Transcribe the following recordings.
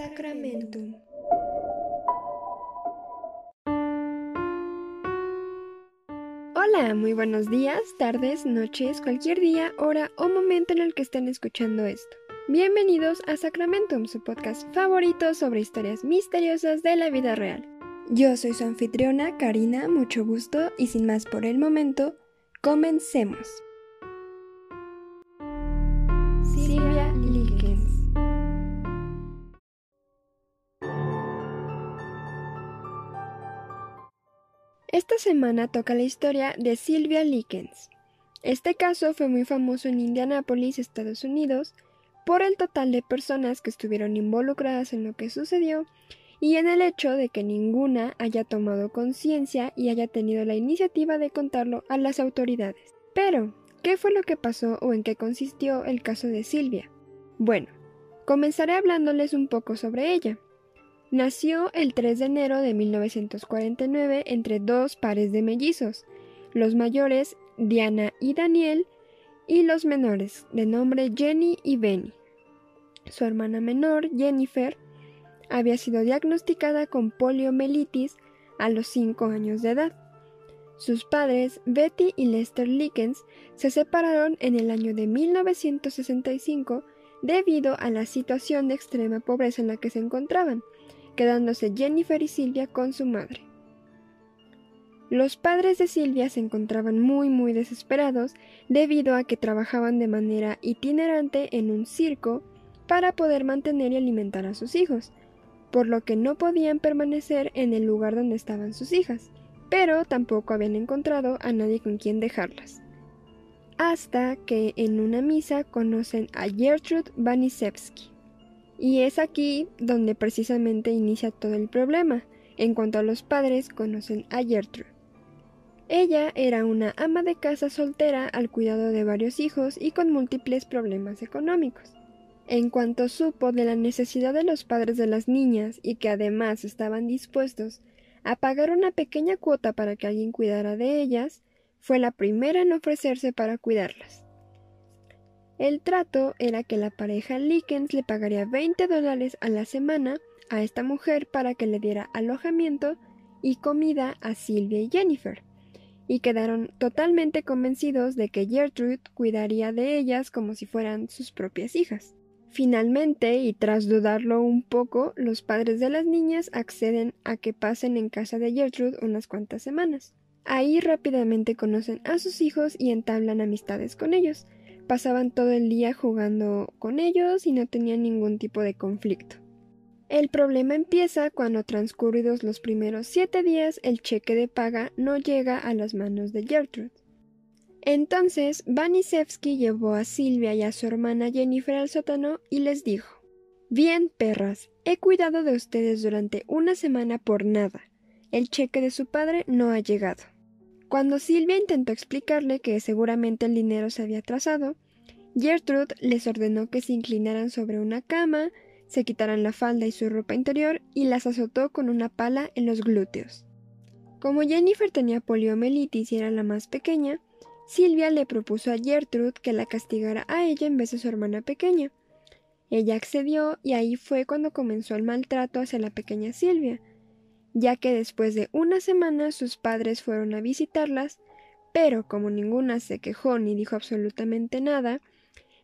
Sacramentum. Hola, muy buenos días, tardes, noches, cualquier día, hora o momento en el que estén escuchando esto. Bienvenidos a Sacramentum, su podcast favorito sobre historias misteriosas de la vida real. Yo soy su anfitriona, Karina, mucho gusto y sin más por el momento, comencemos. Esta semana toca la historia de Silvia Likens. Este caso fue muy famoso en Indianápolis, Estados Unidos, por el total de personas que estuvieron involucradas en lo que sucedió y en el hecho de que ninguna haya tomado conciencia y haya tenido la iniciativa de contarlo a las autoridades. Pero, ¿qué fue lo que pasó o en qué consistió el caso de Silvia? Bueno, comenzaré hablándoles un poco sobre ella. Nació el 3 de enero de 1949 entre dos pares de mellizos, los mayores Diana y Daniel, y los menores, de nombre Jenny y Benny. Su hermana menor, Jennifer, había sido diagnosticada con poliomielitis a los 5 años de edad. Sus padres, Betty y Lester Likens, se separaron en el año de 1965 debido a la situación de extrema pobreza en la que se encontraban, quedándose Jennifer y Silvia con su madre. Los padres de Silvia se encontraban muy muy desesperados debido a que trabajaban de manera itinerante en un circo para poder mantener y alimentar a sus hijos, por lo que no podían permanecer en el lugar donde estaban sus hijas, pero tampoco habían encontrado a nadie con quien dejarlas. Hasta que en una misa conocen a Gertrude Banisevsky. Y es aquí donde precisamente inicia todo el problema. En cuanto a los padres, conocen a Gertrude. Ella era una ama de casa soltera al cuidado de varios hijos y con múltiples problemas económicos. En cuanto supo de la necesidad de los padres de las niñas y que además estaban dispuestos a pagar una pequeña cuota para que alguien cuidara de ellas, fue la primera en ofrecerse para cuidarlas. El trato era que la pareja Likens le pagaría 20 dólares a la semana a esta mujer para que le diera alojamiento y comida a Silvia y Jennifer, y quedaron totalmente convencidos de que Gertrude cuidaría de ellas como si fueran sus propias hijas. Finalmente, y tras dudarlo un poco, los padres de las niñas acceden a que pasen en casa de Gertrude unas cuantas semanas. Ahí rápidamente conocen a sus hijos y entablan amistades con ellos. Pasaban todo el día jugando con ellos y no tenían ningún tipo de conflicto. El problema empieza cuando transcurridos los primeros siete días el cheque de paga no llega a las manos de Gertrude. Entonces, Vanisevsky llevó a Silvia y a su hermana Jennifer al sótano y les dijo Bien, perras, he cuidado de ustedes durante una semana por nada. El cheque de su padre no ha llegado. Cuando Silvia intentó explicarle que seguramente el dinero se había atrasado, Gertrude les ordenó que se inclinaran sobre una cama, se quitaran la falda y su ropa interior y las azotó con una pala en los glúteos. Como Jennifer tenía poliomielitis y era la más pequeña, Silvia le propuso a Gertrude que la castigara a ella en vez de su hermana pequeña. Ella accedió y ahí fue cuando comenzó el maltrato hacia la pequeña Silvia, ya que después de una semana sus padres fueron a visitarlas, pero como ninguna se quejó ni dijo absolutamente nada,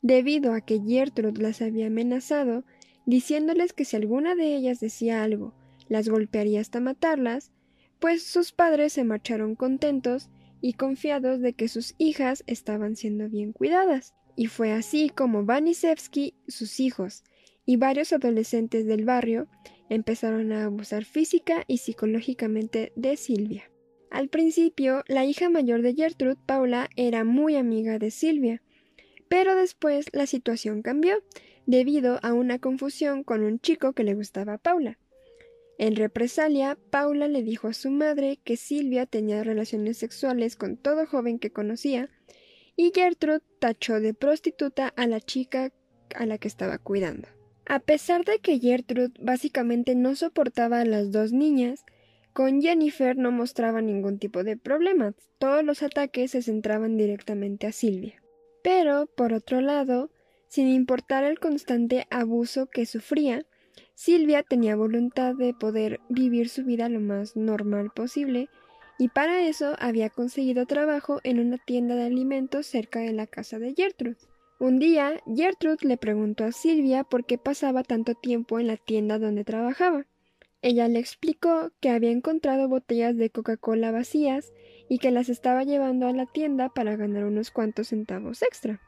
debido a que Gertrude las había amenazado, diciéndoles que si alguna de ellas decía algo, las golpearía hasta matarlas, pues sus padres se marcharon contentos y confiados de que sus hijas estaban siendo bien cuidadas. Y fue así como Vanisevsky, sus hijos y varios adolescentes del barrio empezaron a abusar física y psicológicamente de Silvia. Al principio, la hija mayor de Gertrude, Paula, era muy amiga de Silvia, pero después la situación cambió debido a una confusión con un chico que le gustaba a Paula. En represalia, Paula le dijo a su madre que Silvia tenía relaciones sexuales con todo joven que conocía, y Gertrude tachó de prostituta a la chica a la que estaba cuidando. A pesar de que Gertrude básicamente no soportaba a las dos niñas, con Jennifer no mostraba ningún tipo de problema, todos los ataques se centraban directamente a Silvia. Pero, por otro lado, sin importar el constante abuso que sufría, Silvia tenía voluntad de poder vivir su vida lo más normal posible y para eso había conseguido trabajo en una tienda de alimentos cerca de la casa de Gertrude. Un día, Gertrude le preguntó a Silvia por qué pasaba tanto tiempo en la tienda donde trabajaba. Ella le explicó que había encontrado botellas de Coca-Cola vacías y que las estaba llevando a la tienda para ganar unos cuantos centavos extra.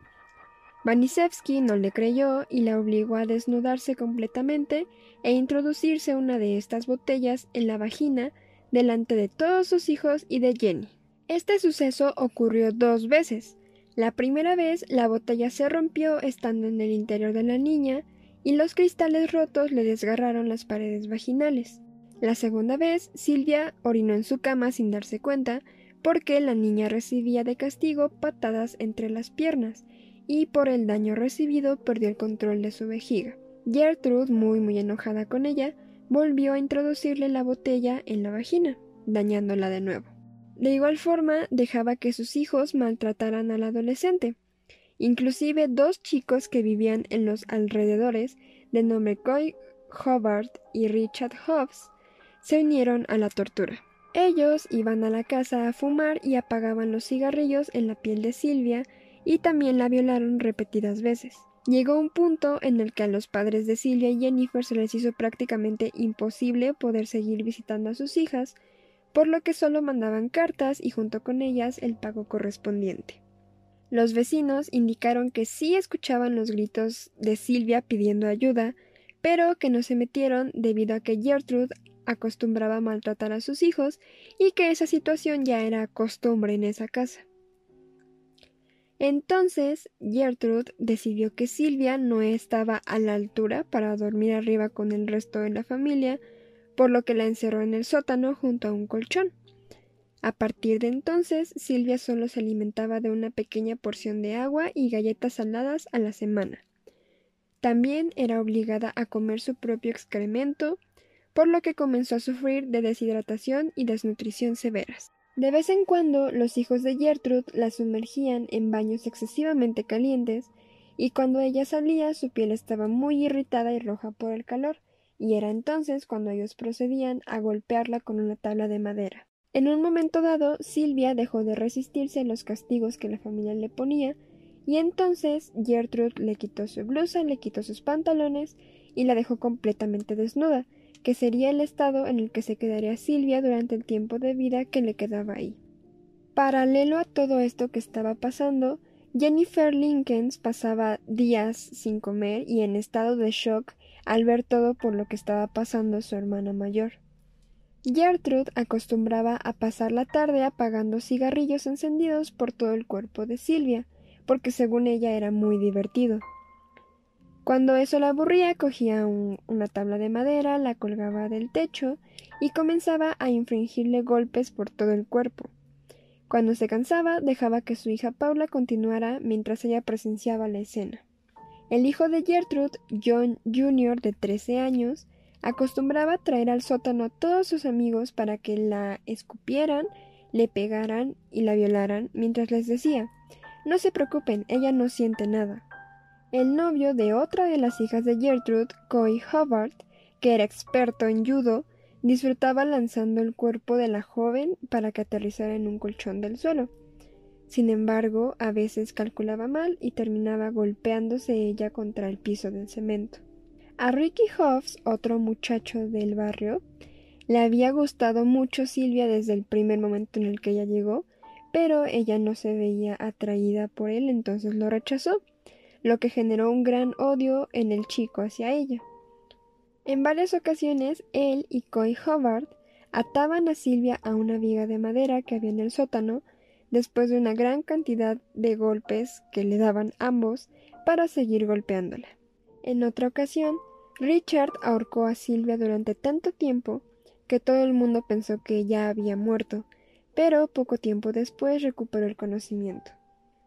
Vanisevsky no le creyó y la obligó a desnudarse completamente e introducirse una de estas botellas en la vagina delante de todos sus hijos y de Jenny. Este suceso ocurrió dos veces. La primera vez la botella se rompió estando en el interior de la niña y los cristales rotos le desgarraron las paredes vaginales. La segunda vez, Silvia orinó en su cama sin darse cuenta, porque la niña recibía de castigo patadas entre las piernas, y por el daño recibido perdió el control de su vejiga. Gertrude, muy muy enojada con ella, volvió a introducirle la botella en la vagina, dañándola de nuevo. De igual forma, dejaba que sus hijos maltrataran al adolescente, Inclusive dos chicos que vivían en los alrededores, de nombre Coy Hobart y Richard Hobbs, se unieron a la tortura. Ellos iban a la casa a fumar y apagaban los cigarrillos en la piel de Silvia y también la violaron repetidas veces. Llegó un punto en el que a los padres de Silvia y Jennifer se les hizo prácticamente imposible poder seguir visitando a sus hijas, por lo que solo mandaban cartas y junto con ellas el pago correspondiente. Los vecinos indicaron que sí escuchaban los gritos de Silvia pidiendo ayuda, pero que no se metieron debido a que Gertrude acostumbraba maltratar a sus hijos y que esa situación ya era costumbre en esa casa. Entonces Gertrude decidió que Silvia no estaba a la altura para dormir arriba con el resto de la familia, por lo que la encerró en el sótano junto a un colchón. A partir de entonces, Silvia solo se alimentaba de una pequeña porción de agua y galletas saladas a la semana. También era obligada a comer su propio excremento, por lo que comenzó a sufrir de deshidratación y desnutrición severas. De vez en cuando los hijos de Gertrude la sumergían en baños excesivamente calientes, y cuando ella salía su piel estaba muy irritada y roja por el calor, y era entonces cuando ellos procedían a golpearla con una tabla de madera. En un momento dado, Silvia dejó de resistirse a los castigos que la familia le ponía, y entonces Gertrude le quitó su blusa, le quitó sus pantalones y la dejó completamente desnuda, que sería el estado en el que se quedaría Silvia durante el tiempo de vida que le quedaba ahí. Paralelo a todo esto que estaba pasando, Jennifer Lincoln pasaba días sin comer y en estado de shock al ver todo por lo que estaba pasando su hermana mayor. Gertrude acostumbraba a pasar la tarde apagando cigarrillos encendidos por todo el cuerpo de Silvia, porque según ella era muy divertido. Cuando eso la aburría, cogía una tabla de madera, la colgaba del techo y comenzaba a infringirle golpes por todo el cuerpo. Cuando se cansaba, dejaba que su hija Paula continuara mientras ella presenciaba la escena. El hijo de Gertrude, John Jr., de 13 años, acostumbraba traer al sótano a todos sus amigos para que la escupieran, le pegaran y la violaran, mientras les decía No se preocupen, ella no siente nada. El novio de otra de las hijas de Gertrude, Coy Hubbard, que era experto en judo, disfrutaba lanzando el cuerpo de la joven para que aterrizara en un colchón del suelo. Sin embargo, a veces calculaba mal y terminaba golpeándose ella contra el piso del cemento. A Ricky Hobbs, otro muchacho del barrio, le había gustado mucho Silvia desde el primer momento en el que ella llegó, pero ella no se veía atraída por él, entonces lo rechazó, lo que generó un gran odio en el chico hacia ella. En varias ocasiones, él y Coy Hobart ataban a Silvia a una viga de madera que había en el sótano, después de una gran cantidad de golpes que le daban ambos para seguir golpeándola. En otra ocasión, Richard ahorcó a Silvia durante tanto tiempo que todo el mundo pensó que ya había muerto, pero poco tiempo después recuperó el conocimiento.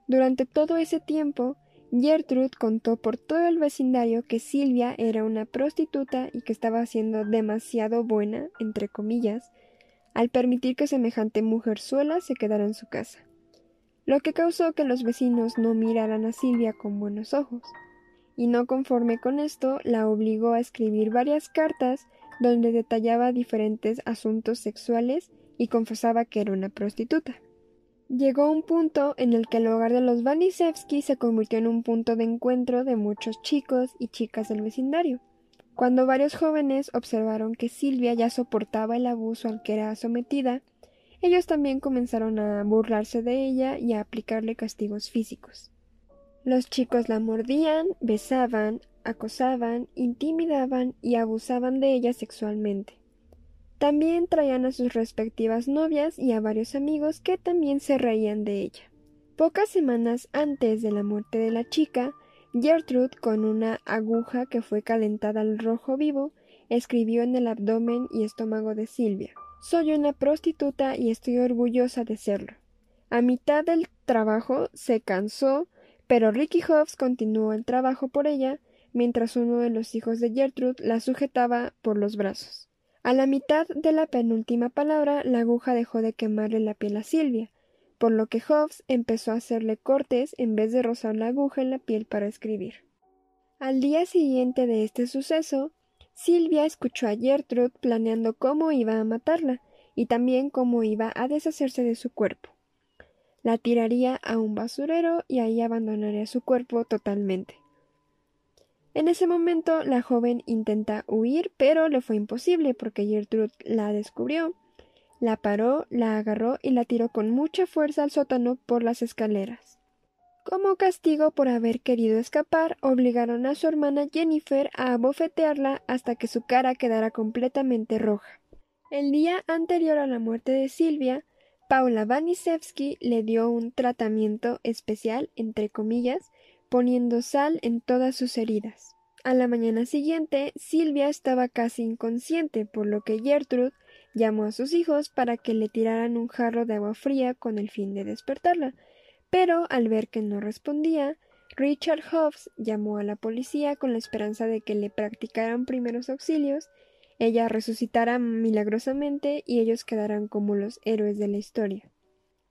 Durante todo ese tiempo, Gertrude contó por todo el vecindario que Silvia era una prostituta y que estaba siendo demasiado buena, entre comillas, al permitir que semejante mujerzuela se quedara en su casa, lo que causó que los vecinos no miraran a Silvia con buenos ojos. y no conforme con esto, la obligó a escribir varias cartas donde detallaba diferentes asuntos sexuales y confesaba que era una prostituta. Llegó un punto en el que el hogar de los Vanisevsky se convirtió en un punto de encuentro de muchos chicos y chicas del vecindario. Cuando varios jóvenes observaron que Silvia ya soportaba el abuso al que era sometida, ellos también comenzaron a burlarse de ella y a aplicarle castigos físicos. Los chicos la mordían, besaban, acosaban, intimidaban y abusaban de ella sexualmente. También traían a sus respectivas novias y a varios amigos que también se reían de ella. Pocas semanas antes de la muerte de la chica, Gertrude, con una aguja que fue calentada al rojo vivo, escribió en el abdomen y estómago de Silvia Soy una prostituta y estoy orgullosa de serlo. A mitad del trabajo se cansó pero Ricky Hobbs continuó el trabajo por ella, mientras uno de los hijos de Gertrude la sujetaba por los brazos. A la mitad de la penúltima palabra, la aguja dejó de quemarle la piel a Silvia, por lo que Hobbs empezó a hacerle cortes en vez de rozar la aguja en la piel para escribir. Al día siguiente de este suceso, Silvia escuchó a Gertrude planeando cómo iba a matarla y también cómo iba a deshacerse de su cuerpo la tiraría a un basurero y ahí abandonaría su cuerpo totalmente. En ese momento la joven intenta huir, pero le fue imposible porque Gertrude la descubrió, la paró, la agarró y la tiró con mucha fuerza al sótano por las escaleras. Como castigo por haber querido escapar, obligaron a su hermana Jennifer a abofetearla hasta que su cara quedara completamente roja. El día anterior a la muerte de Silvia, Paula Vanisevsky le dio un tratamiento especial, entre comillas, poniendo sal en todas sus heridas. A la mañana siguiente, Silvia estaba casi inconsciente, por lo que Gertrude llamó a sus hijos para que le tiraran un jarro de agua fría con el fin de despertarla. Pero al ver que no respondía, Richard Hobbs llamó a la policía con la esperanza de que le practicaran primeros auxilios ella resucitará milagrosamente y ellos quedarán como los héroes de la historia.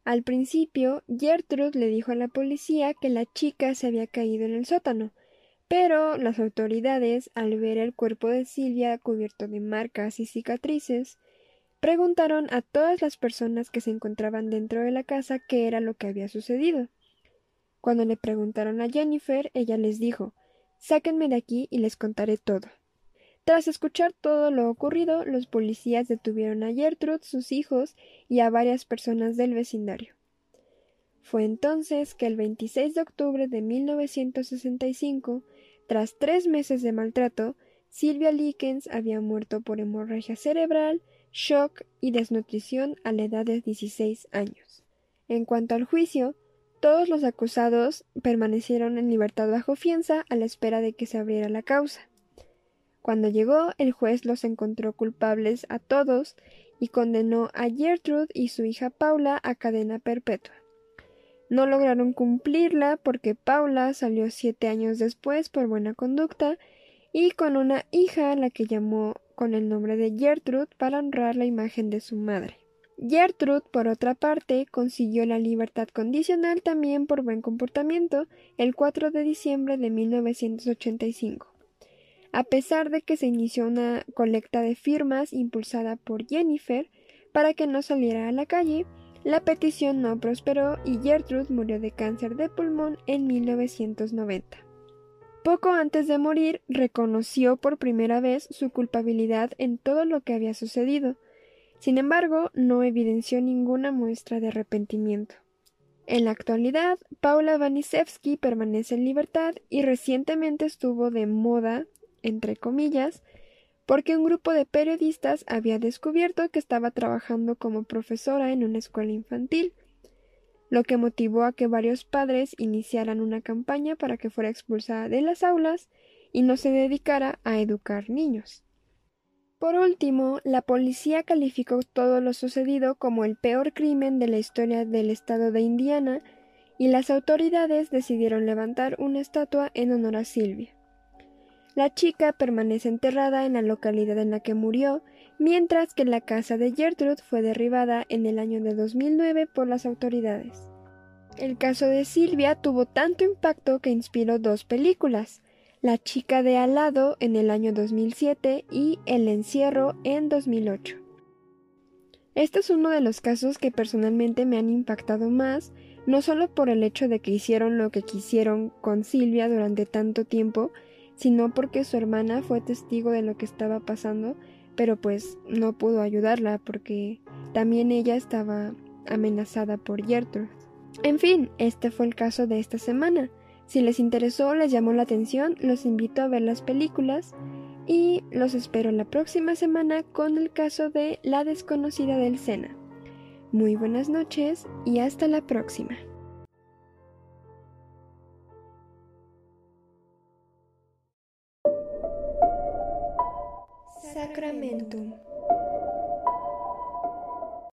Al principio, Gertrude le dijo a la policía que la chica se había caído en el sótano, pero las autoridades, al ver el cuerpo de Silvia cubierto de marcas y cicatrices, preguntaron a todas las personas que se encontraban dentro de la casa qué era lo que había sucedido. Cuando le preguntaron a Jennifer, ella les dijo Sáquenme de aquí y les contaré todo. Tras escuchar todo lo ocurrido, los policías detuvieron a Gertrude, sus hijos y a varias personas del vecindario. Fue entonces que el 26 de octubre de 1965, tras tres meses de maltrato, Silvia Likens había muerto por hemorragia cerebral, shock y desnutrición a la edad de 16 años. En cuanto al juicio, todos los acusados permanecieron en libertad bajo fianza a la espera de que se abriera la causa. Cuando llegó, el juez los encontró culpables a todos y condenó a Gertrude y su hija Paula a cadena perpetua. No lograron cumplirla porque Paula salió siete años después por buena conducta y con una hija a la que llamó con el nombre de Gertrude para honrar la imagen de su madre. Gertrude, por otra parte, consiguió la libertad condicional también por buen comportamiento el 4 de diciembre de 1985 a pesar de que se inició una colecta de firmas impulsada por Jennifer para que no saliera a la calle, la petición no prosperó y Gertrude murió de cáncer de pulmón en 1990. Poco antes de morir, reconoció por primera vez su culpabilidad en todo lo que había sucedido. Sin embargo, no evidenció ninguna muestra de arrepentimiento. En la actualidad, Paula Vanisevsky permanece en libertad y recientemente estuvo de moda entre comillas, porque un grupo de periodistas había descubierto que estaba trabajando como profesora en una escuela infantil, lo que motivó a que varios padres iniciaran una campaña para que fuera expulsada de las aulas y no se dedicara a educar niños. Por último, la policía calificó todo lo sucedido como el peor crimen de la historia del estado de Indiana y las autoridades decidieron levantar una estatua en honor a Silvia. La chica permanece enterrada en la localidad en la que murió, mientras que la casa de Gertrude fue derribada en el año de 2009 por las autoridades. El caso de Silvia tuvo tanto impacto que inspiró dos películas, La chica de al lado en el año 2007 y El encierro en 2008. Este es uno de los casos que personalmente me han impactado más, no solo por el hecho de que hicieron lo que quisieron con Silvia durante tanto tiempo, sino porque su hermana fue testigo de lo que estaba pasando, pero pues no pudo ayudarla porque también ella estaba amenazada por Gertrude. En fin, este fue el caso de esta semana. Si les interesó les llamó la atención, los invito a ver las películas y los espero la próxima semana con el caso de La desconocida del Sena. Muy buenas noches y hasta la próxima. Sacramentum